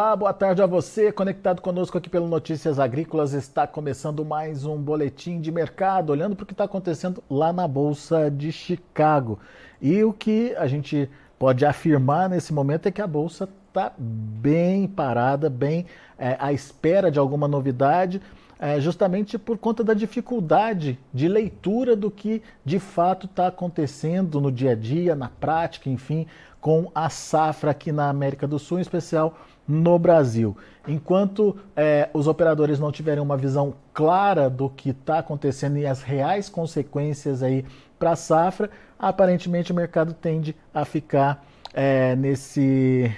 Olá, boa tarde a você, conectado conosco aqui pelo Notícias Agrícolas. Está começando mais um boletim de mercado, olhando para o que está acontecendo lá na Bolsa de Chicago. E o que a gente pode afirmar nesse momento é que a Bolsa está bem parada, bem é, à espera de alguma novidade, é, justamente por conta da dificuldade de leitura do que de fato está acontecendo no dia a dia, na prática, enfim, com a safra aqui na América do Sul, em especial no Brasil. Enquanto é, os operadores não tiverem uma visão clara do que está acontecendo e as reais consequências aí para a safra, aparentemente o mercado tende a ficar é, nesse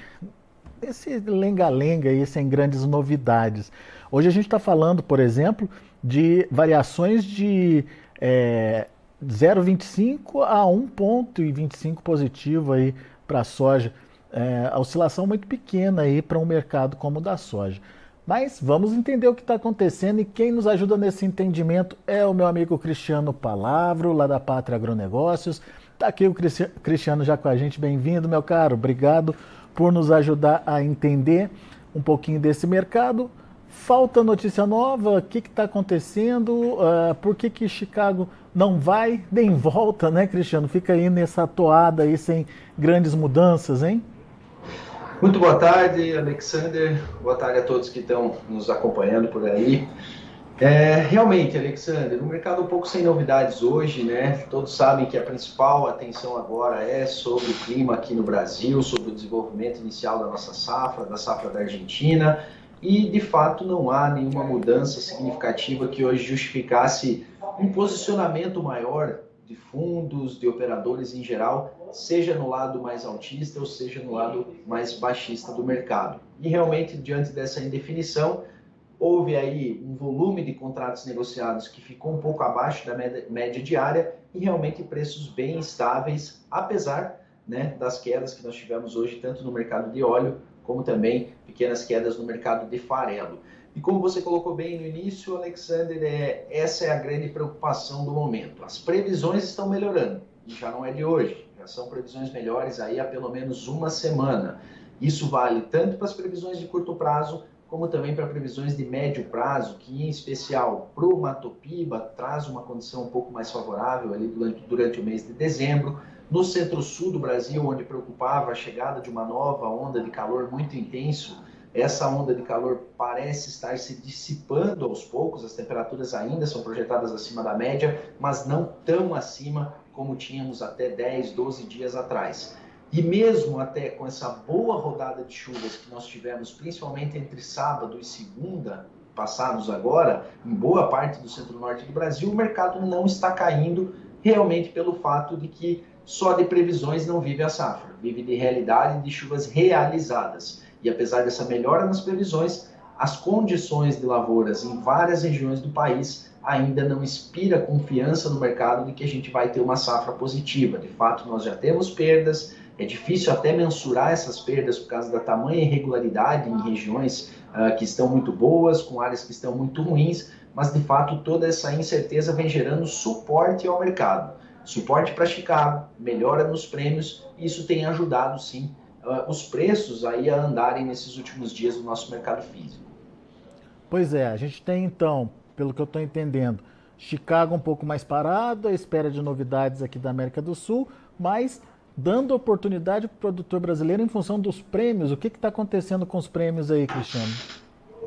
esse lenga-lenga aí sem grandes novidades. Hoje a gente está falando, por exemplo, de variações de é, 0,25 a 1,25 positivo aí para a soja é, a oscilação muito pequena aí para um mercado como o da soja. Mas vamos entender o que está acontecendo e quem nos ajuda nesse entendimento é o meu amigo Cristiano Palavro, lá da Pátria Agronegócios. Está aqui o Cristiano já com a gente. Bem-vindo, meu caro. Obrigado por nos ajudar a entender um pouquinho desse mercado. Falta notícia nova? O que está acontecendo? Uh, por que, que Chicago não vai? Dem volta, né, Cristiano? Fica aí nessa toada aí sem grandes mudanças, hein? Muito boa tarde, Alexander. Boa tarde a todos que estão nos acompanhando por aí. É, realmente, Alexander, um mercado um pouco sem novidades hoje, né? Todos sabem que a principal atenção agora é sobre o clima aqui no Brasil, sobre o desenvolvimento inicial da nossa safra, da safra da Argentina, e de fato não há nenhuma mudança significativa que hoje justificasse um posicionamento maior de fundos, de operadores em geral, seja no lado mais altista ou seja no lado mais baixista do mercado. E realmente, diante dessa indefinição, houve aí um volume de contratos negociados que ficou um pouco abaixo da média diária e realmente preços bem estáveis, apesar né, das quedas que nós tivemos hoje, tanto no mercado de óleo, como também pequenas quedas no mercado de farelo. E como você colocou bem no início, Alexander, é, essa é a grande preocupação do momento. As previsões estão melhorando, e já não é de hoje, já são previsões melhores aí há pelo menos uma semana. Isso vale tanto para as previsões de curto prazo, como também para previsões de médio prazo, que em especial para o Matopiba traz uma condição um pouco mais favorável ali durante, durante o mês de dezembro. No centro-sul do Brasil, onde preocupava a chegada de uma nova onda de calor muito intenso, essa onda de calor parece estar se dissipando aos poucos, as temperaturas ainda são projetadas acima da média, mas não tão acima como tínhamos até 10, 12 dias atrás. E mesmo até com essa boa rodada de chuvas que nós tivemos, principalmente entre sábado e segunda, passados agora, em boa parte do centro-norte do Brasil, o mercado não está caindo realmente pelo fato de que só de previsões não vive a safra, vive de realidade de chuvas realizadas. E apesar dessa melhora nas previsões, as condições de lavouras em várias regiões do país ainda não inspira confiança no mercado de que a gente vai ter uma safra positiva. De fato, nós já temos perdas, é difícil até mensurar essas perdas por causa da tamanha irregularidade em regiões uh, que estão muito boas, com áreas que estão muito ruins, mas de fato toda essa incerteza vem gerando suporte ao mercado. suporte para Chicago, melhora nos prêmios, e isso tem ajudado sim uh, os preços aí a andarem nesses últimos dias do nosso mercado físico. Pois é, a gente tem então, pelo que eu estou entendendo, Chicago um pouco mais parado, à espera de novidades aqui da América do Sul, mas dando oportunidade para o produtor brasileiro em função dos prêmios. O que está acontecendo com os prêmios aí, Cristiano?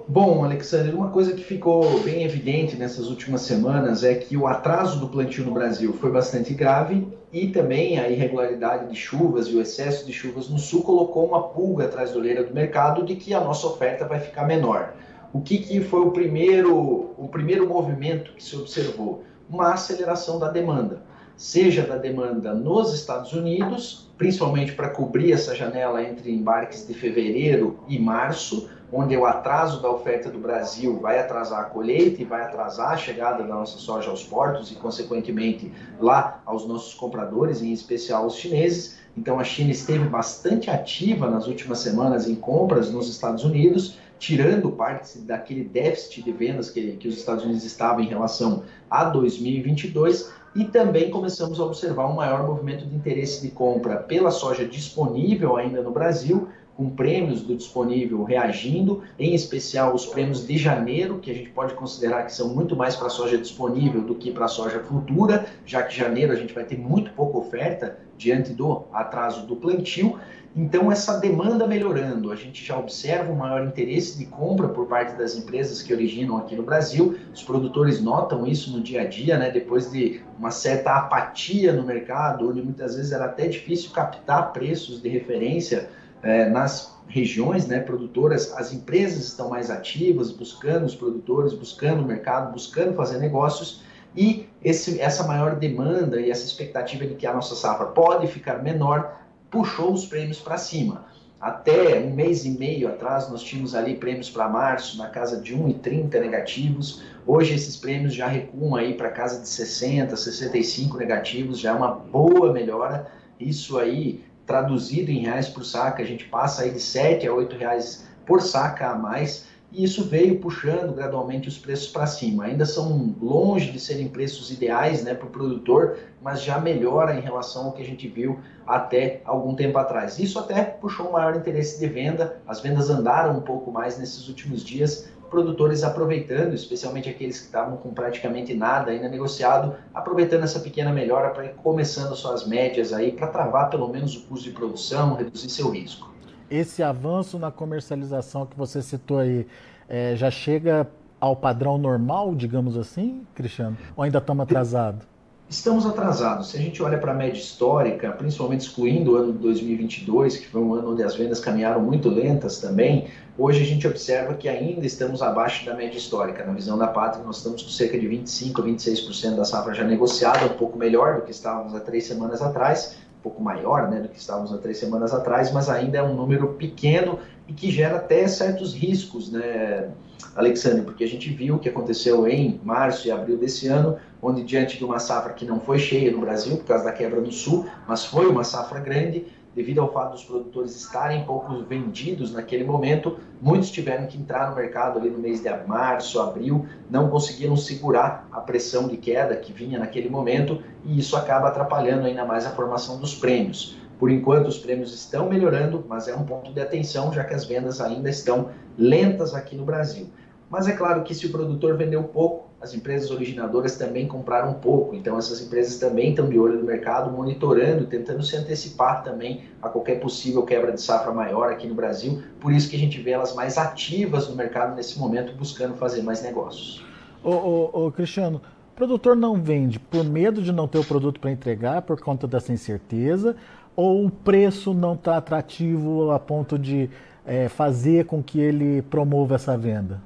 Bom, Alexandre, uma coisa que ficou bem evidente nessas últimas semanas é que o atraso do plantio no Brasil foi bastante grave e também a irregularidade de chuvas e o excesso de chuvas no sul colocou uma pulga atrás da orelha do mercado de que a nossa oferta vai ficar menor. O que, que foi o primeiro, o primeiro movimento que se observou? Uma aceleração da demanda, seja da demanda nos Estados Unidos, principalmente para cobrir essa janela entre embarques de fevereiro e março, onde o atraso da oferta do Brasil vai atrasar a colheita e vai atrasar a chegada da nossa soja aos portos e, consequentemente, lá aos nossos compradores, em especial os chineses. Então, a China esteve bastante ativa nas últimas semanas em compras nos Estados Unidos, tirando parte daquele déficit de vendas que, que os Estados Unidos estavam em relação a 2022. E também começamos a observar um maior movimento de interesse de compra pela soja disponível ainda no Brasil, com prêmios do disponível reagindo, em especial os prêmios de janeiro, que a gente pode considerar que são muito mais para soja disponível do que para soja futura, já que janeiro a gente vai ter muito pouca oferta diante do atraso do plantio. Então, essa demanda melhorando, a gente já observa um maior interesse de compra por parte das empresas que originam aqui no Brasil. Os produtores notam isso no dia a dia, né? depois de uma certa apatia no mercado, onde muitas vezes era até difícil captar preços de referência é, nas regiões né, produtoras, as empresas estão mais ativas, buscando os produtores, buscando o mercado, buscando fazer negócios, e esse, essa maior demanda e essa expectativa de que a nossa safra pode ficar menor puxou os prêmios para cima. Até um mês e meio atrás, nós tínhamos ali prêmios para março na casa de 1,30 negativos. Hoje, esses prêmios já recuam aí para casa de 60, 65 negativos, já é uma boa melhora. Isso aí traduzido em reais por saca, a gente passa aí de 7 a 8 reais por saca a mais, e isso veio puxando gradualmente os preços para cima. Ainda são longe de serem preços ideais né, para o produtor, mas já melhora em relação ao que a gente viu até algum tempo atrás. Isso até puxou um maior interesse de venda, as vendas andaram um pouco mais nesses últimos dias, produtores aproveitando, especialmente aqueles que estavam com praticamente nada ainda negociado, aproveitando essa pequena melhora para ir começando suas médias aí, para travar pelo menos o custo de produção, reduzir seu risco. Esse avanço na comercialização que você citou aí, é, já chega ao padrão normal, digamos assim, Cristiano? Ou ainda estamos atrasados? Estamos atrasados. Se a gente olha para a média histórica, principalmente excluindo o ano de 2022, que foi um ano onde as vendas caminharam muito lentas também, hoje a gente observa que ainda estamos abaixo da média histórica. Na visão da pátria, nós estamos com cerca de 25% a 26% da safra já negociada, um pouco melhor do que estávamos há três semanas atrás, um pouco maior né, do que estávamos há três semanas atrás, mas ainda é um número pequeno e que gera até certos riscos, né, Alexandre? Porque a gente viu o que aconteceu em março e abril desse ano, onde diante de uma safra que não foi cheia no Brasil por causa da quebra no sul, mas foi uma safra grande, devido ao fato dos produtores estarem pouco vendidos naquele momento, muitos tiveram que entrar no mercado ali no mês de março, abril, não conseguiram segurar a pressão de queda que vinha naquele momento e isso acaba atrapalhando ainda mais a formação dos prêmios. Por enquanto, os prêmios estão melhorando, mas é um ponto de atenção, já que as vendas ainda estão lentas aqui no Brasil. Mas é claro que se o produtor vendeu pouco, as empresas originadoras também compraram pouco. Então essas empresas também estão de olho no mercado, monitorando, tentando se antecipar também a qualquer possível quebra de safra maior aqui no Brasil. Por isso que a gente vê elas mais ativas no mercado nesse momento, buscando fazer mais negócios. Ô, ô, ô Cristiano, o produtor não vende por medo de não ter o produto para entregar, por conta dessa incerteza, ou o preço não está atrativo a ponto de é, fazer com que ele promova essa venda?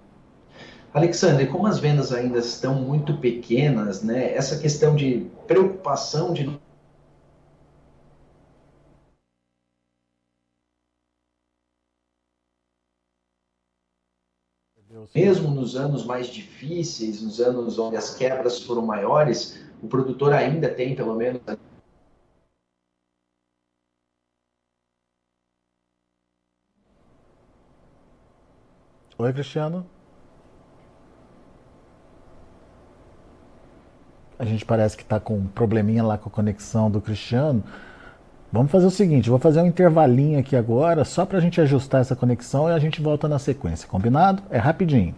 Alexandre, como as vendas ainda estão muito pequenas, né, essa questão de preocupação de mesmo nos anos mais difíceis, nos anos onde as quebras foram maiores, o produtor ainda tem pelo menos Oi, Cristiano. A gente parece que está com um probleminha lá com a conexão do Cristiano. Vamos fazer o seguinte, vou fazer um intervalinho aqui agora, só para a gente ajustar essa conexão e a gente volta na sequência, combinado? É rapidinho.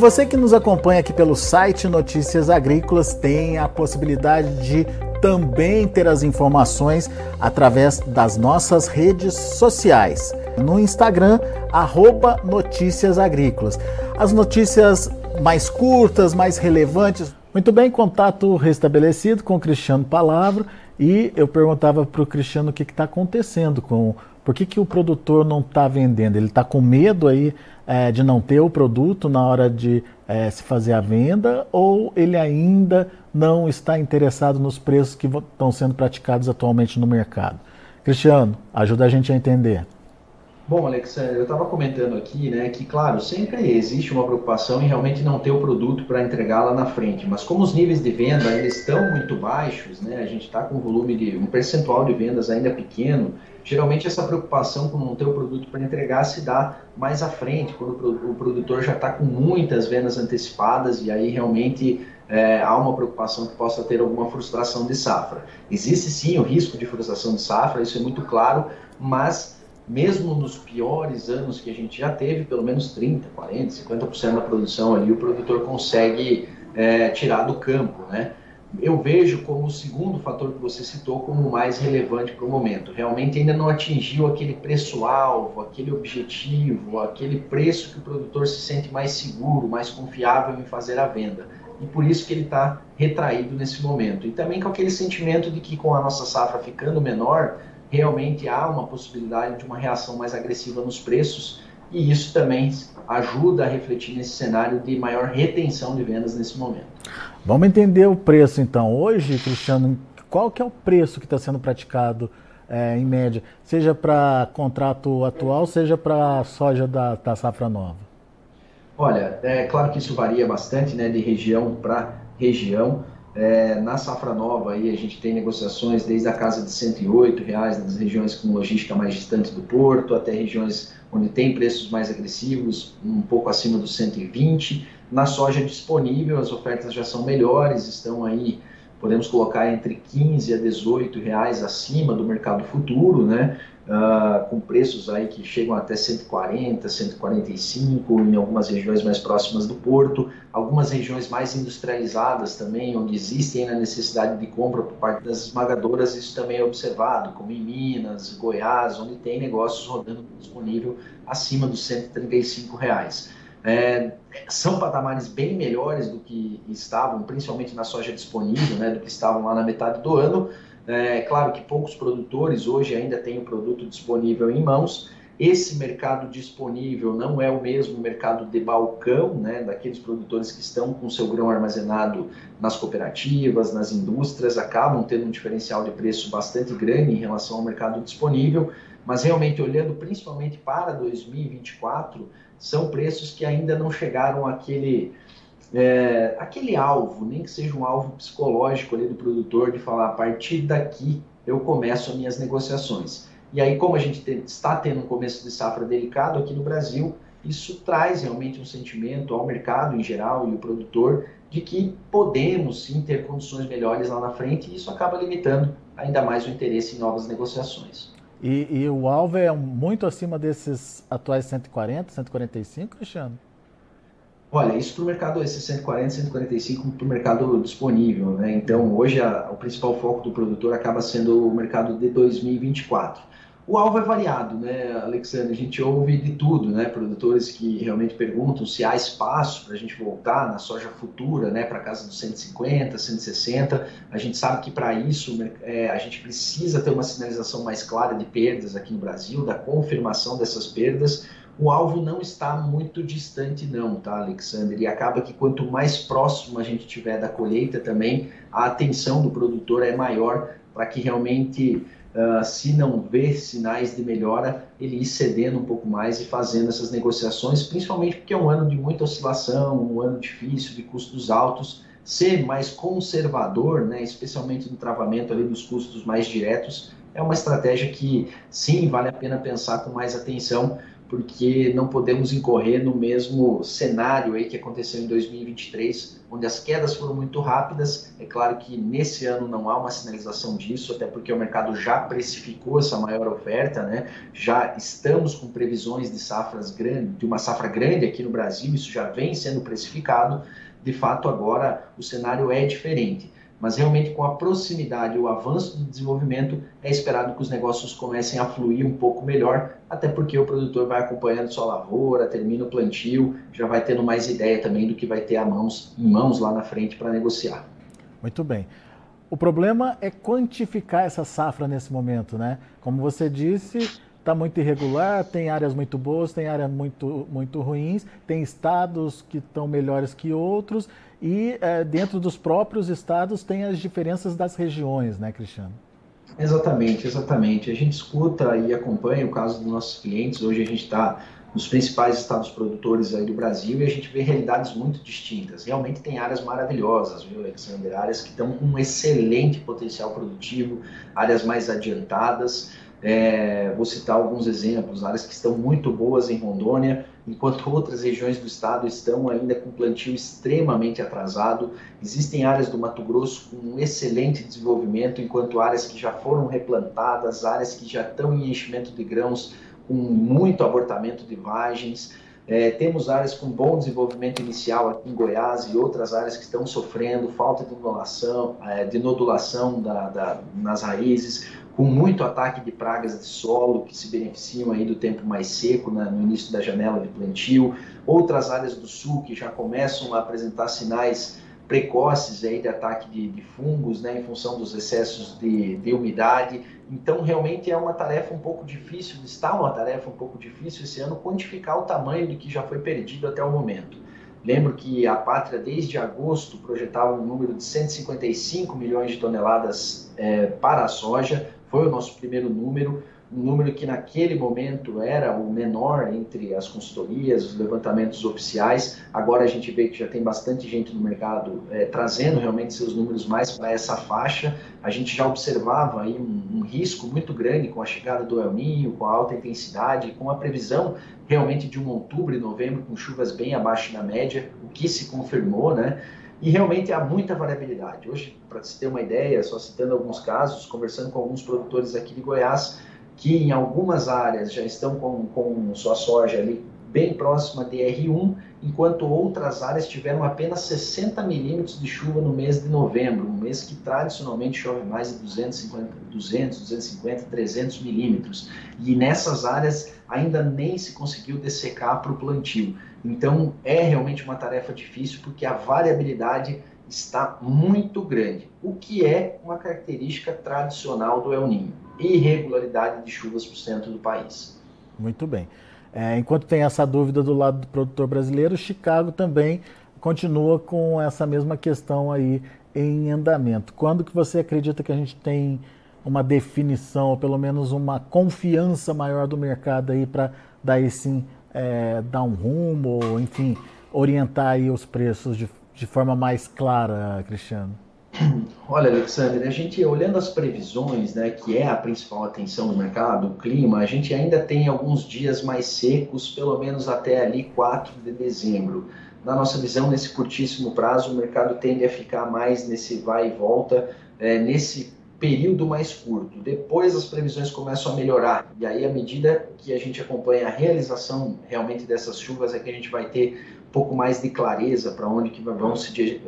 Você que nos acompanha aqui pelo site Notícias Agrícolas tem a possibilidade de também ter as informações através das nossas redes sociais. No Instagram, arroba Notícias Agrícolas. As notícias mais curtas, mais relevantes. Muito bem, contato restabelecido com o Cristiano Palavra e eu perguntava para o Cristiano o que está acontecendo com por que, que o produtor não está vendendo? Ele está com medo aí é, de não ter o produto na hora de é, se fazer a venda ou ele ainda não está interessado nos preços que estão sendo praticados atualmente no mercado? Cristiano, ajuda a gente a entender. Bom, Alexandre, eu estava comentando aqui, né, que claro, sempre existe uma preocupação em realmente não ter o produto para entregar lá na frente, mas como os níveis de venda ainda estão muito baixos, né, a gente está com um volume de um percentual de vendas ainda pequeno, geralmente essa preocupação com não ter o produto para entregar se dá mais à frente, quando o produtor já está com muitas vendas antecipadas e aí realmente é, há uma preocupação que possa ter alguma frustração de safra. Existe sim o risco de frustração de safra, isso é muito claro, mas mesmo nos piores anos que a gente já teve, pelo menos 30, 40, 50% da produção ali, o produtor consegue é, tirar do campo, né? Eu vejo como o segundo fator que você citou como mais relevante para o momento. Realmente ainda não atingiu aquele preço-alvo, aquele objetivo, aquele preço que o produtor se sente mais seguro, mais confiável em fazer a venda. E por isso que ele está retraído nesse momento. E também com aquele sentimento de que com a nossa safra ficando menor, realmente há uma possibilidade de uma reação mais agressiva nos preços e isso também ajuda a refletir nesse cenário de maior retenção de vendas nesse momento. Vamos entender o preço então. Hoje, Cristiano, qual que é o preço que está sendo praticado é, em média, seja para contrato atual, seja para soja da, da safra nova? Olha, é claro que isso varia bastante né, de região para região. É, na safra nova aí a gente tem negociações desde a casa de 108 reais nas regiões com logística mais distante do porto até regiões onde tem preços mais agressivos um pouco acima dos 120 na soja disponível as ofertas já são melhores estão aí podemos colocar entre 15 a 18 reais acima do mercado futuro né uh, com preços aí que chegam até 140, 145 em algumas regiões mais próximas do porto, algumas regiões mais industrializadas também, onde existe a necessidade de compra por parte das esmagadoras, isso também é observado, como em Minas, Goiás, onde tem negócios rodando disponível acima dos 135 reais. É, são patamares bem melhores do que estavam, principalmente na soja disponível, né, do que estavam lá na metade do ano, é claro que poucos produtores hoje ainda têm o produto disponível em mãos. Esse mercado disponível não é o mesmo mercado de balcão, né, daqueles produtores que estão com seu grão armazenado nas cooperativas, nas indústrias, acabam tendo um diferencial de preço bastante grande em relação ao mercado disponível, mas realmente olhando principalmente para 2024, são preços que ainda não chegaram àquele é, aquele alvo, nem que seja um alvo psicológico ali do produtor, de falar a partir daqui eu começo as minhas negociações. E aí, como a gente te, está tendo um começo de safra delicado aqui no Brasil, isso traz realmente um sentimento ao mercado em geral e o produtor de que podemos sim ter condições melhores lá na frente e isso acaba limitando ainda mais o interesse em novas negociações. E, e o alvo é muito acima desses atuais 140, 145, Cristiano? Olha, isso para o mercado, esses 140, 145 para o mercado disponível, né? Então, hoje a, o principal foco do produtor acaba sendo o mercado de 2024. O alvo é variado, né, Alexandre? A gente ouve de tudo, né? Produtores que realmente perguntam se há espaço para a gente voltar na soja futura, né, para casa dos 150, 160. A gente sabe que para isso né, é, a gente precisa ter uma sinalização mais clara de perdas aqui no Brasil, da confirmação dessas perdas. O alvo não está muito distante, não, tá, Alexandre? E acaba que quanto mais próximo a gente tiver da colheita também, a atenção do produtor é maior para que realmente Uh, se não ver sinais de melhora, ele ir cedendo um pouco mais e fazendo essas negociações, principalmente porque é um ano de muita oscilação, um ano difícil, de custos altos. Ser mais conservador, né, especialmente no travamento ali dos custos mais diretos, é uma estratégia que sim vale a pena pensar com mais atenção, porque não podemos incorrer no mesmo cenário aí que aconteceu em 2023, onde as quedas foram muito rápidas. É claro que nesse ano não há uma sinalização disso, até porque o mercado já precificou essa maior oferta, né? Já estamos com previsões de safras grandes, de uma safra grande aqui no Brasil, isso já vem sendo precificado. De fato, agora o cenário é diferente mas realmente com a proximidade e o avanço do desenvolvimento é esperado que os negócios comecem a fluir um pouco melhor, até porque o produtor vai acompanhando sua lavoura, termina o plantio, já vai tendo mais ideia também do que vai ter a mãos, em mãos lá na frente para negociar. Muito bem. O problema é quantificar essa safra nesse momento, né? Como você disse, está muito irregular, tem áreas muito boas, tem áreas muito, muito ruins, tem estados que estão melhores que outros e é, dentro dos próprios estados tem as diferenças das regiões, né, Cristiano? Exatamente, exatamente. A gente escuta e acompanha o caso dos nossos clientes. Hoje a gente está nos principais estados produtores aí do Brasil e a gente vê realidades muito distintas. Realmente tem áreas maravilhosas, viu, Alexander? Áreas que com um excelente potencial produtivo, áreas mais adiantadas. É, vou citar alguns exemplos, áreas que estão muito boas em Rondônia, enquanto outras regiões do estado estão ainda com plantio extremamente atrasado. Existem áreas do Mato Grosso com um excelente desenvolvimento, enquanto áreas que já foram replantadas, áreas que já estão em enchimento de grãos com muito abortamento de vagens. É, temos áreas com bom desenvolvimento inicial aqui em Goiás e outras áreas que estão sofrendo falta de nodulação, é, de nodulação da, da, nas raízes, com muito ataque de pragas de solo que se beneficiam aí do tempo mais seco né, no início da janela de plantio, outras áreas do sul que já começam a apresentar sinais precoces aí de ataque de, de fungos, né, em função dos excessos de, de, umidade. Então, realmente é uma tarefa um pouco difícil, está uma tarefa um pouco difícil esse ano quantificar o tamanho do que já foi perdido até o momento. Lembro que a Pátria, desde agosto, projetava um número de 155 milhões de toneladas é, para a soja, foi o nosso primeiro número, um número que naquele momento era o menor entre as consultorias, os levantamentos oficiais. Agora a gente vê que já tem bastante gente no mercado é, trazendo realmente seus números mais para essa faixa. A gente já observava aí um, um, risco muito grande com a chegada do El Ninho, com a alta intensidade, com a previsão realmente de um outubro e novembro com chuvas bem abaixo da média, o que se confirmou, né? E realmente há muita variabilidade. Hoje, para se ter uma ideia, só citando alguns casos, conversando com alguns produtores aqui de Goiás, que em algumas áreas já estão com, com sua soja ali bem próxima de R1, enquanto outras áreas tiveram apenas 60 milímetros de chuva no mês de novembro, um mês que tradicionalmente chove mais de 250, 200, 250, 300 milímetros. E nessas áreas ainda nem se conseguiu dessecar para o plantio. Então é realmente uma tarefa difícil porque a variabilidade está muito grande, o que é uma característica tradicional do El Ninho, irregularidade de chuvas para o centro do país. Muito bem. É, enquanto tem essa dúvida do lado do produtor brasileiro, Chicago também continua com essa mesma questão aí em andamento. Quando que você acredita que a gente tem uma definição, ou pelo menos uma confiança maior do mercado aí para daí sim é, dar um rumo, ou enfim, orientar aí os preços de, de forma mais clara, Cristiano? Olha, Alexandre, a gente olhando as previsões, né, que é a principal atenção do mercado, o clima, a gente ainda tem alguns dias mais secos, pelo menos até ali 4 de dezembro. Na nossa visão, nesse curtíssimo prazo, o mercado tende a ficar mais nesse vai e volta, é, nesse período mais curto. Depois as previsões começam a melhorar e aí à medida que a gente acompanha a realização realmente dessas chuvas é que a gente vai ter um pouco mais de clareza para onde que vão se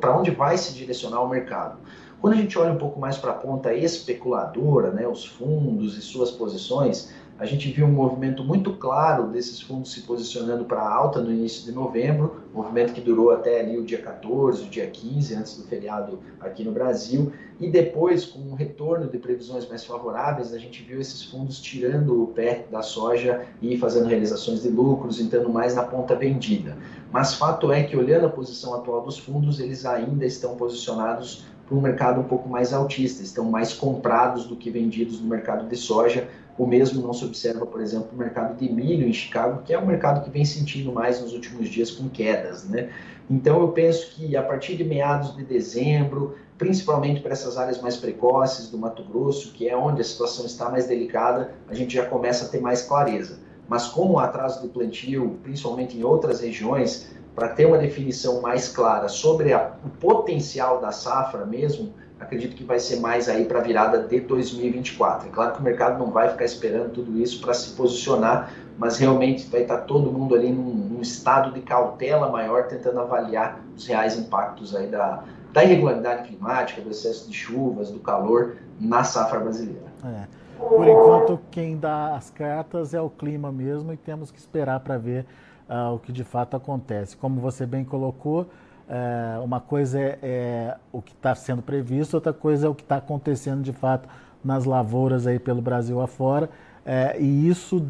para onde vai se direcionar o mercado. Quando a gente olha um pouco mais para a ponta especuladora, né, os fundos e suas posições, a gente viu um movimento muito claro desses fundos se posicionando para alta no início de novembro, movimento que durou até ali o dia 14, o dia 15, antes do feriado aqui no Brasil, e depois, com um retorno de previsões mais favoráveis, a gente viu esses fundos tirando o pé da soja e fazendo realizações de lucros, entrando mais na ponta vendida. Mas fato é que, olhando a posição atual dos fundos, eles ainda estão posicionados para um mercado um pouco mais altista, estão mais comprados do que vendidos no mercado de soja, o mesmo não se observa, por exemplo, no mercado de milho em Chicago, que é um mercado que vem sentindo mais nos últimos dias com quedas. Né? Então, eu penso que a partir de meados de dezembro, principalmente para essas áreas mais precoces do Mato Grosso, que é onde a situação está mais delicada, a gente já começa a ter mais clareza. Mas como o atraso do plantio, principalmente em outras regiões, para ter uma definição mais clara sobre a, o potencial da safra mesmo, acredito que vai ser mais aí para a virada de 2024. É claro que o mercado não vai ficar esperando tudo isso para se posicionar, mas realmente vai estar tá todo mundo ali num, num, estado de cautela maior, tentando avaliar os reais impactos aí da, da irregularidade climática, do excesso de chuvas, do calor na safra brasileira. É. Por enquanto, quem dá as cartas é o clima mesmo e temos que esperar para ver uh, o que de fato acontece. Como você bem colocou, é, uma coisa é, é o que está sendo previsto, outra coisa é o que está acontecendo de fato nas lavouras aí pelo Brasil afora, é, e isso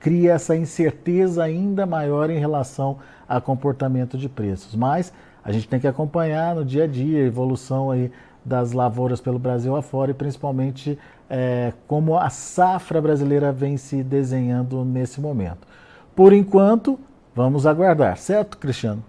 cria essa incerteza ainda maior em relação a comportamento de preços. Mas a gente tem que acompanhar no dia a dia a evolução aí das lavouras pelo Brasil afora e principalmente é, como a safra brasileira vem se desenhando nesse momento. Por enquanto, vamos aguardar, certo, Cristiano?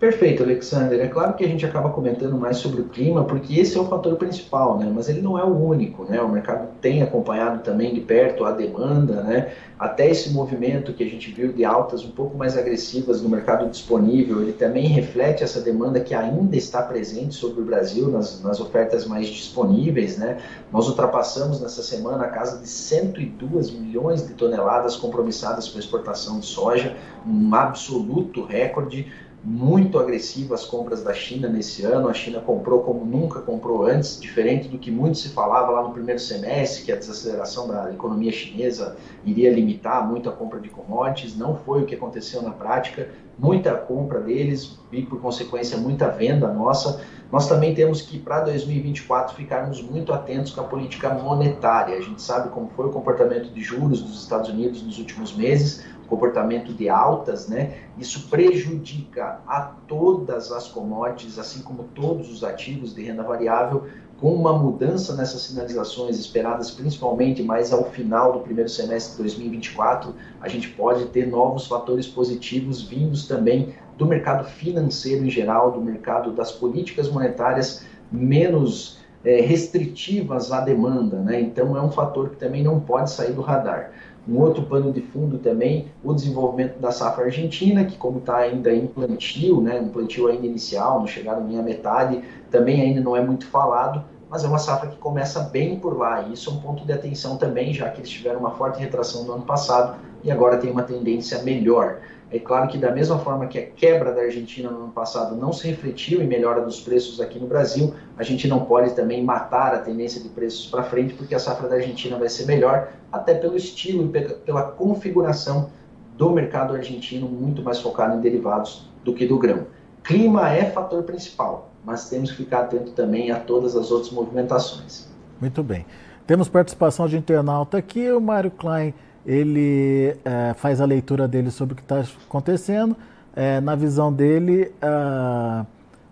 Perfeito, Alexander. É claro que a gente acaba comentando mais sobre o clima, porque esse é o fator principal, né? Mas ele não é o único, né? O mercado tem acompanhado também de perto a demanda, né? Até esse movimento que a gente viu de altas um pouco mais agressivas no mercado disponível, ele também reflete essa demanda que ainda está presente sobre o Brasil nas, nas ofertas mais disponíveis, né? Nós ultrapassamos nessa semana a casa de 102 milhões de toneladas compromissadas para exportação de soja, um absoluto recorde muito agressiva as compras da China nesse ano. A China comprou como nunca comprou antes, diferente do que muito se falava lá no primeiro semestre, que a desaceleração da economia chinesa iria limitar muito a compra de commodities. Não foi o que aconteceu na prática. Muita compra deles e, por consequência, muita venda nossa. Nós também temos que, para 2024, ficarmos muito atentos com a política monetária. A gente sabe como foi o comportamento de juros dos Estados Unidos nos últimos meses comportamento de altas, né? Isso prejudica a todas as commodities, assim como todos os ativos de renda variável, com uma mudança nessas sinalizações esperadas principalmente mais ao final do primeiro semestre de 2024, a gente pode ter novos fatores positivos vindos também do mercado financeiro em geral, do mercado das políticas monetárias menos é, restritivas à demanda, né? Então é um fator que também não pode sair do radar. Um outro pano de fundo também, o desenvolvimento da safra argentina, que como está ainda em plantio, né, um plantio ainda inicial, não chegaram nem a metade, também ainda não é muito falado, mas é uma safra que começa bem por lá, e isso é um ponto de atenção também, já que eles tiveram uma forte retração no ano passado e agora tem uma tendência melhor. É claro que da mesma forma que a quebra da Argentina no ano passado não se refletiu em melhora dos preços aqui no Brasil, a gente não pode também matar a tendência de preços para frente, porque a safra da Argentina vai ser melhor, até pelo estilo e pela configuração do mercado argentino, muito mais focado em derivados do que do grão. Clima é fator principal, mas temos que ficar atento também a todas as outras movimentações. Muito bem. Temos participação de internauta aqui, o Mário Klein ele é, faz a leitura dele sobre o que está acontecendo. É, na visão dele,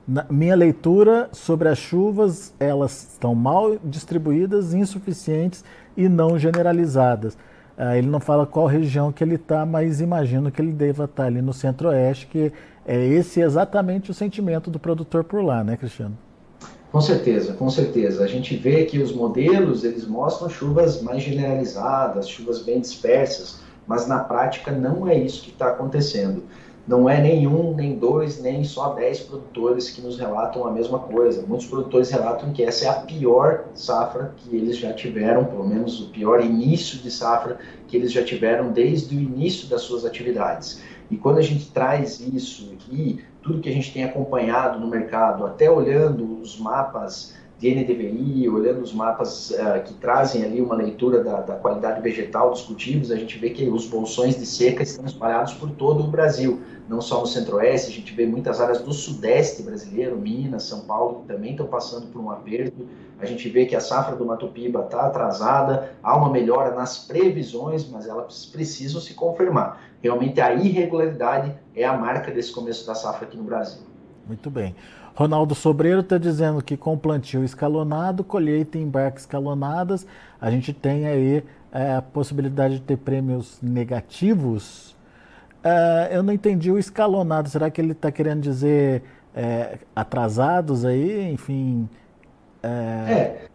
na minha leitura sobre as chuvas, elas estão mal distribuídas, insuficientes e não generalizadas. É, ele não fala qual região que ele está, mas imagino que ele deva estar tá ali no centro-oeste, que é esse exatamente o sentimento do produtor por lá, né, Cristiano? Com certeza, com certeza. A gente vê que os modelos eles mostram chuvas mais generalizadas, chuvas bem dispersas, mas na prática não é isso que está acontecendo. Não é nenhum, nem dois, nem só dez produtores que nos relatam a mesma coisa. Muitos produtores relatam que essa é a pior safra que eles já tiveram, pelo menos o pior início de safra que eles já tiveram desde o início das suas atividades. E quando a gente traz isso e tudo que a gente tem acompanhado no mercado, até olhando os mapas de NDVI, olhando os mapas uh, que trazem ali uma leitura da, da, qualidade vegetal dos cultivos, a gente vê que os bolsões de seca estão espalhados por todo o Brasil, não só no centro-oeste, a gente vê muitas áreas do sudeste brasileiro, Minas, São Paulo, que também estão passando por um aperto. A gente vê que a safra do Mato Piba está atrasada, há uma melhora nas previsões, mas elas precisam se confirmar. Realmente a irregularidade é a marca desse começo da safra aqui no Brasil. Muito bem. Ronaldo Sobreiro está dizendo que com plantio escalonado, colheita e embarque escalonadas, a gente tem aí é, a possibilidade de ter prêmios negativos. É, eu não entendi o escalonado. Será que ele está querendo dizer é, atrasados aí? Enfim. É,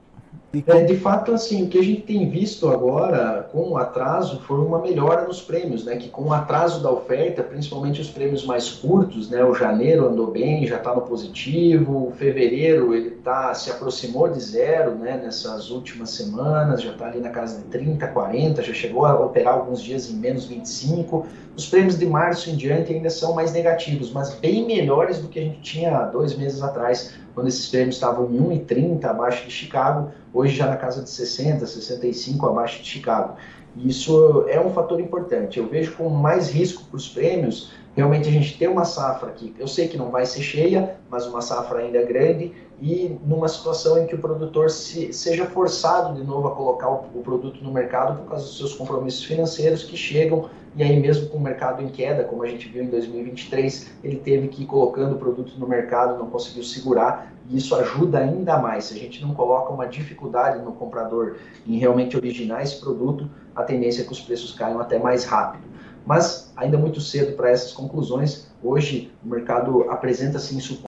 é de fato, assim, o que a gente tem visto agora com o atraso foi uma melhora nos prêmios, né? Que com o atraso da oferta, principalmente os prêmios mais curtos, né? O janeiro andou bem, já está no positivo, o fevereiro ele tá, se aproximou de zero, né? Nessas últimas semanas, já está ali na casa de 30, 40, já chegou a operar alguns dias em menos 25. Os prêmios de março em diante ainda são mais negativos, mas bem melhores do que a gente tinha dois meses atrás quando esses prêmios estavam em 1,30 abaixo de Chicago, hoje já na casa de 60, 65 abaixo de Chicago. Isso é um fator importante. Eu vejo com mais risco para os prêmios realmente a gente ter uma safra que eu sei que não vai ser cheia, mas uma safra ainda grande e numa situação em que o produtor se, seja forçado de novo a colocar o, o, produto no mercado por causa dos seus compromissos financeiros que chegam e aí mesmo com o mercado em queda, como a gente viu em 2023, ele teve que ir colocando o produto no mercado, não conseguiu segurar e isso ajuda ainda mais. Se a gente não coloca uma dificuldade no comprador em realmente originar esse produto, a tendência é que os preços caiam até mais rápido. Mas ainda muito cedo para essas conclusões. Hoje o mercado apresenta sim suporte.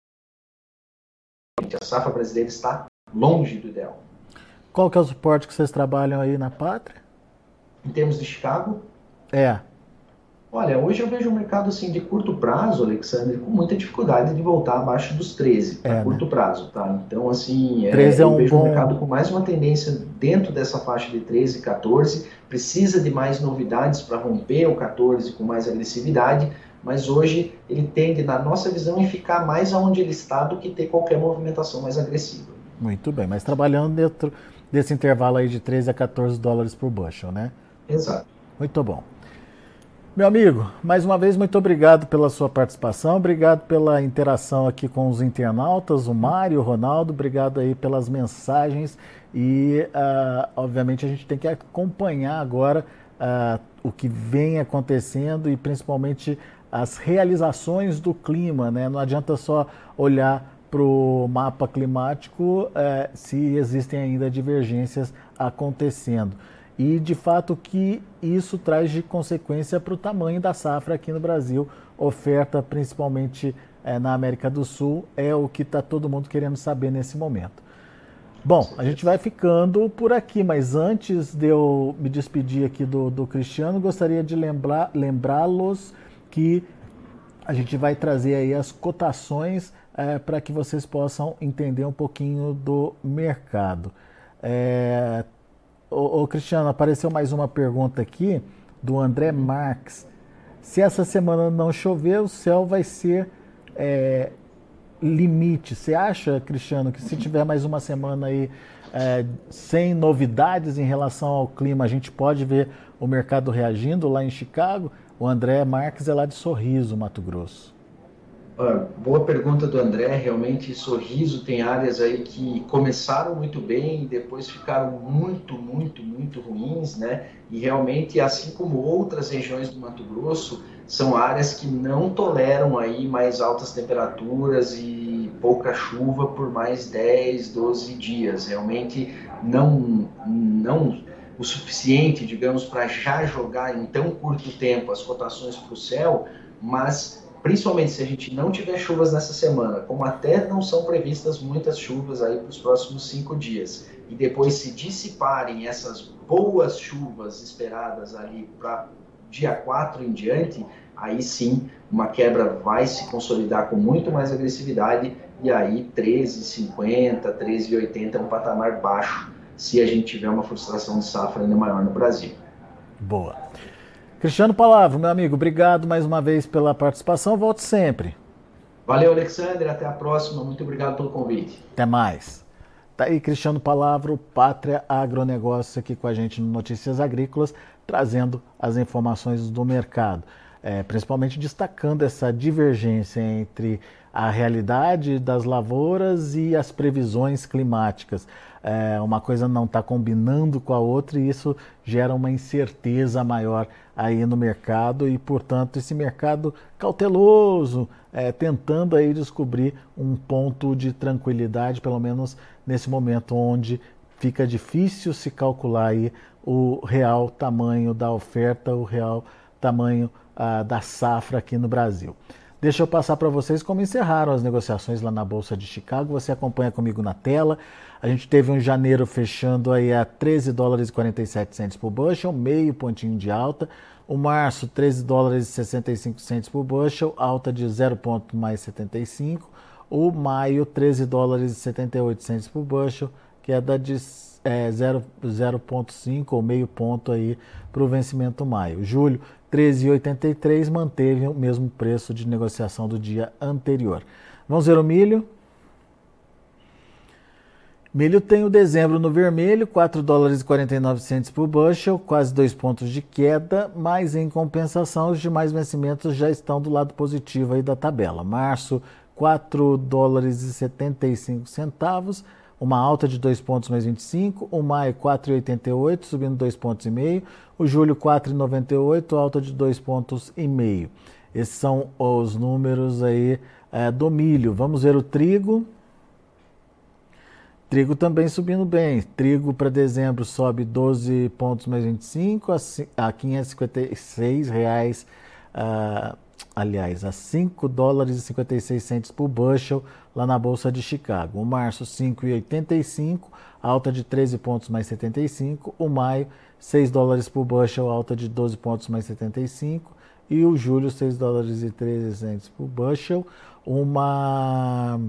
A safra brasileira está longe do ideal. Qual que é o suporte que vocês trabalham aí na pátria? Em termos de Chicago? É. Olha, hoje eu vejo o mercado assim de curto prazo, Alexandre, com muita dificuldade de voltar abaixo dos 13, é, né? curto prazo, tá? Então, assim, é, eu é um vejo bom... o mercado com mais uma tendência dentro dessa faixa de 13, 14, precisa de mais novidades para romper o 14 com mais agressividade, mas hoje ele tende, na nossa visão, em ficar mais aonde ele está do que ter qualquer movimentação mais agressiva. Muito bem, mas trabalhando dentro desse intervalo aí de 13 a 14 dólares por bushel, né? Exato. Muito bom. Meu amigo, mais uma vez, muito obrigado pela sua participação, obrigado pela interação aqui com os internautas, o Mário, o Ronaldo, obrigado aí pelas mensagens e, uh, obviamente, a gente tem que acompanhar agora uh, o que vem acontecendo e, principalmente, as realizações do clima, né? Não adianta só olhar para o mapa climático uh, se existem ainda divergências acontecendo e de fato que isso traz de consequência para o tamanho da safra aqui no Brasil, oferta principalmente é, na América do Sul, é o que está todo mundo querendo saber nesse momento. Bom, a gente vai ficando por aqui, mas antes de eu me despedir aqui do, do Cristiano, gostaria de lembrar, lembrá-los que a gente vai trazer aí as cotações é, para que vocês possam entender um pouquinho do mercado. É, Ô, ô, Cristiano, apareceu mais uma pergunta aqui do André Marques. Se essa semana não chover, o céu vai ser é, limite. Você acha, Cristiano, que se tiver mais uma semana aí é, sem novidades em relação ao clima, a gente pode ver o mercado reagindo lá em Chicago? O André Marques é lá de Sorriso, Mato Grosso. Boa pergunta do André. Realmente, Sorriso tem áreas aí que começaram muito bem e depois ficaram muito, muito, muito ruins, né? E realmente, assim como outras regiões do Mato Grosso, são áreas que não toleram aí mais altas temperaturas e pouca chuva por mais 10, 12 dias. Realmente não, não o suficiente, digamos, para já jogar em tão curto tempo as cotações para o céu, mas principalmente se a gente não tiver chuvas nessa semana, como até não são previstas muitas chuvas aí para os próximos cinco dias, e depois se dissiparem essas boas chuvas esperadas ali para dia 4 em diante, aí sim uma quebra vai se consolidar com muito mais agressividade, e aí 13,50, 13,80 é um patamar baixo se a gente tiver uma frustração de safra ainda maior no Brasil. Boa. Cristiano Palavra, meu amigo, obrigado mais uma vez pela participação. Volte sempre. Valeu, Alexandre. Até a próxima. Muito obrigado pelo convite. Até mais. Tá aí Cristiano Palavra, Pátria Agronegócio aqui com a gente no Notícias Agrícolas, trazendo as informações do mercado, é, principalmente destacando essa divergência entre a realidade das lavouras e as previsões climáticas. É, uma coisa não está combinando com a outra e isso gera uma incerteza maior aí no mercado e, portanto, esse mercado cauteloso, é, tentando aí descobrir um ponto de tranquilidade, pelo menos nesse momento onde fica difícil se calcular aí o real tamanho da oferta, o real tamanho ah, da safra aqui no Brasil. Deixa eu passar para vocês como encerraram as negociações lá na Bolsa de Chicago. Você acompanha comigo na tela. A gente teve um janeiro fechando aí a 13 dólares e 47 centos por bushel, meio pontinho de alta. O março, 13 dólares e 65 centos por bushel, alta de 0 ponto mais 75. O maio, 13 dólares e 78 centos por bushel, queda de é, 0,5 ou meio ponto aí para o vencimento maio. Julho, 13,83 manteve o mesmo preço de negociação do dia anterior. Vamos ver o milho. Milho tem o dezembro no vermelho, 4 dólares e 49 centos por bushel, quase 2 pontos de queda, mas em compensação os demais vencimentos já estão do lado positivo aí da tabela. Março, 4 dólares e 75 centavos, uma alta de 2 pontos mais 25, o maio 4,88, subindo 2 pontos e meio, o julho 4,98, alta de 2 pontos e meio. Esses são os números aí é, do milho. Vamos ver o trigo. Trigo também subindo bem. Trigo para dezembro sobe 12 pontos mais 25 a, a 556 reais. Uh, aliás, a 5 dólares e 56 centos por bushel lá na Bolsa de Chicago. O março, 5,85, alta de 13 pontos mais 75. O maio, 6 dólares por bushel, alta de 12 pontos mais 75. E o julho, 6 dólares e 13 centos por bushel, uma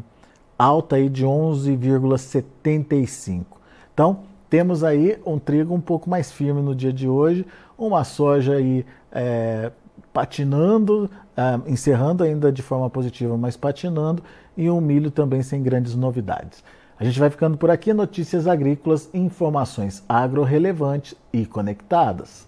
alta aí de 11,75. Então, temos aí um trigo um pouco mais firme no dia de hoje, uma soja aí é, patinando, uh, encerrando ainda de forma positiva, mas patinando, e um milho também sem grandes novidades. A gente vai ficando por aqui, notícias agrícolas, informações agro-relevantes e conectadas.